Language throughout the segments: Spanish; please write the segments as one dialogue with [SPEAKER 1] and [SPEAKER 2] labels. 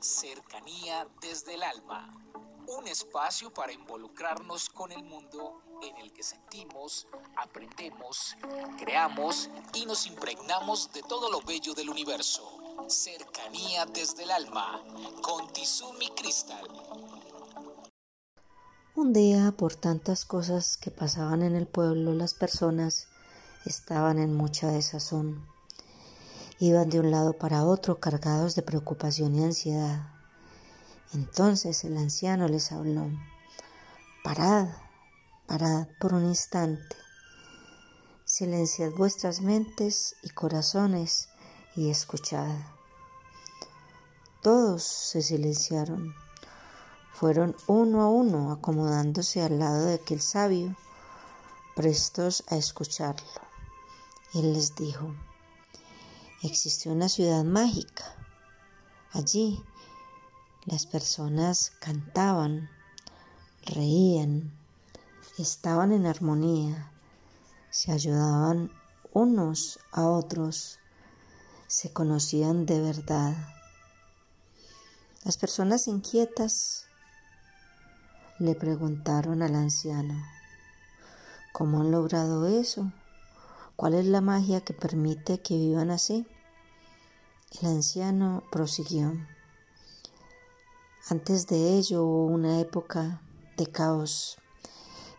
[SPEAKER 1] Cercanía desde el alma. Un espacio para involucrarnos con el mundo en el que sentimos, aprendemos, creamos y nos impregnamos de todo lo bello del universo. Cercanía desde el alma con Tizumi Crystal.
[SPEAKER 2] Un día, por tantas cosas que pasaban en el pueblo, las personas estaban en mucha desazón. Iban de un lado para otro cargados de preocupación y ansiedad. Entonces el anciano les habló. Parad, parad por un instante. Silenciad vuestras mentes y corazones y escuchad. Todos se silenciaron fueron uno a uno acomodándose al lado de aquel sabio, prestos a escucharlo. Él les dijo, existió una ciudad mágica. Allí las personas cantaban, reían, estaban en armonía, se ayudaban unos a otros, se conocían de verdad. Las personas inquietas le preguntaron al anciano, ¿cómo han logrado eso? ¿Cuál es la magia que permite que vivan así? El anciano prosiguió. Antes de ello hubo una época de caos.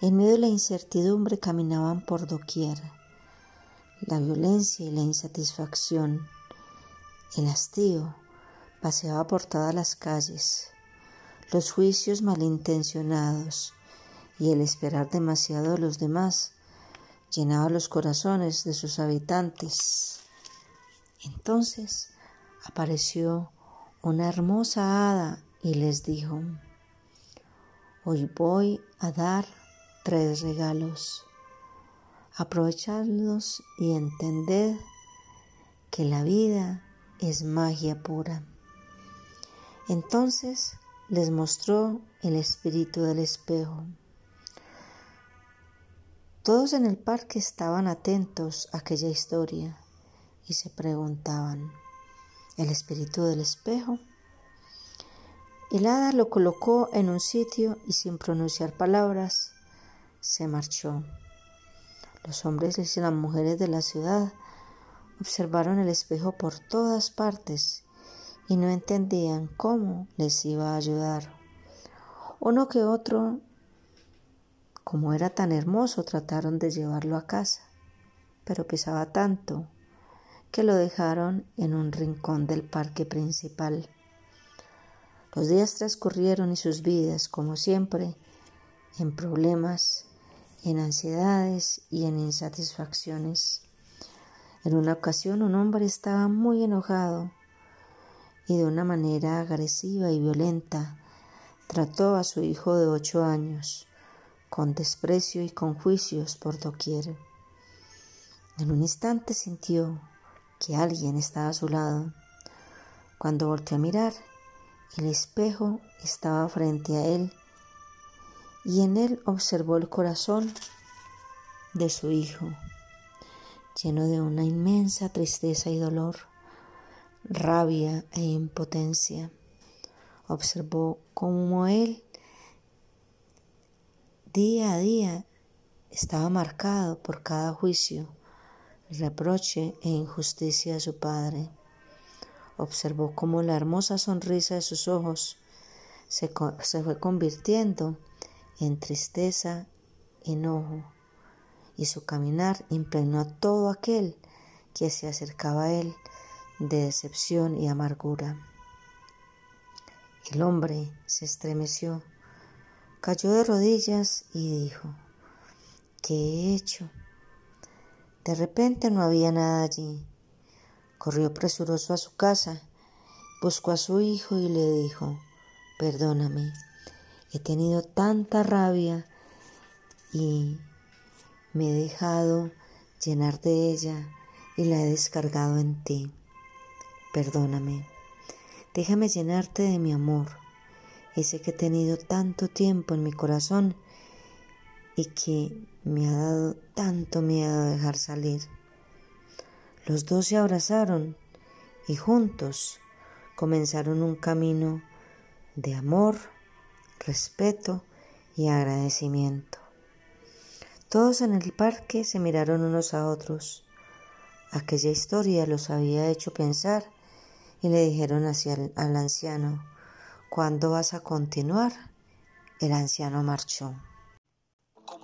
[SPEAKER 2] En medio de la incertidumbre caminaban por doquier. La violencia y la insatisfacción, el hastío, paseaba por todas las calles los juicios malintencionados y el esperar demasiado de los demás llenaba los corazones de sus habitantes. Entonces apareció una hermosa hada y les dijo, hoy voy a dar tres regalos. Aprovechadlos y entended que la vida es magia pura. Entonces les mostró el espíritu del espejo. Todos en el parque estaban atentos a aquella historia y se preguntaban, ¿el espíritu del espejo? El hada lo colocó en un sitio y sin pronunciar palabras se marchó. Los hombres y las mujeres de la ciudad observaron el espejo por todas partes y no entendían cómo les iba a ayudar. Uno que otro, como era tan hermoso, trataron de llevarlo a casa, pero pesaba tanto que lo dejaron en un rincón del parque principal. Los días transcurrieron y sus vidas, como siempre, en problemas, en ansiedades y en insatisfacciones. En una ocasión un hombre estaba muy enojado y de una manera agresiva y violenta trató a su hijo de ocho años, con desprecio y con juicios por doquier. En un instante sintió que alguien estaba a su lado. Cuando volteó a mirar, el espejo estaba frente a él y en él observó el corazón de su hijo, lleno de una inmensa tristeza y dolor rabia e impotencia. Observó cómo él día a día estaba marcado por cada juicio, reproche e injusticia de su padre. Observó cómo la hermosa sonrisa de sus ojos se, fue convirtiendo en tristeza, enojo, y su caminar impregnó a todo aquel que se acercaba a él de decepción y amargura. El hombre se estremeció, cayó de rodillas y dijo, ¿qué he hecho? De repente no había nada allí. Corrió presuroso a su casa, buscó a su hijo y le dijo, perdóname, he tenido tanta rabia y me he dejado llenar de ella y la he descargado en ti. Perdóname. Déjame llenarte de mi amor, ese que he tenido tanto tiempo en mi corazón y que me ha dado tanto miedo dejar salir. Los dos se abrazaron y juntos comenzaron un camino de amor, respeto y agradecimiento. Todos en el parque se miraron unos a otros. Aquella historia los había hecho pensar y le dijeron hacia al anciano, ¿cuándo vas a continuar? El anciano marchó.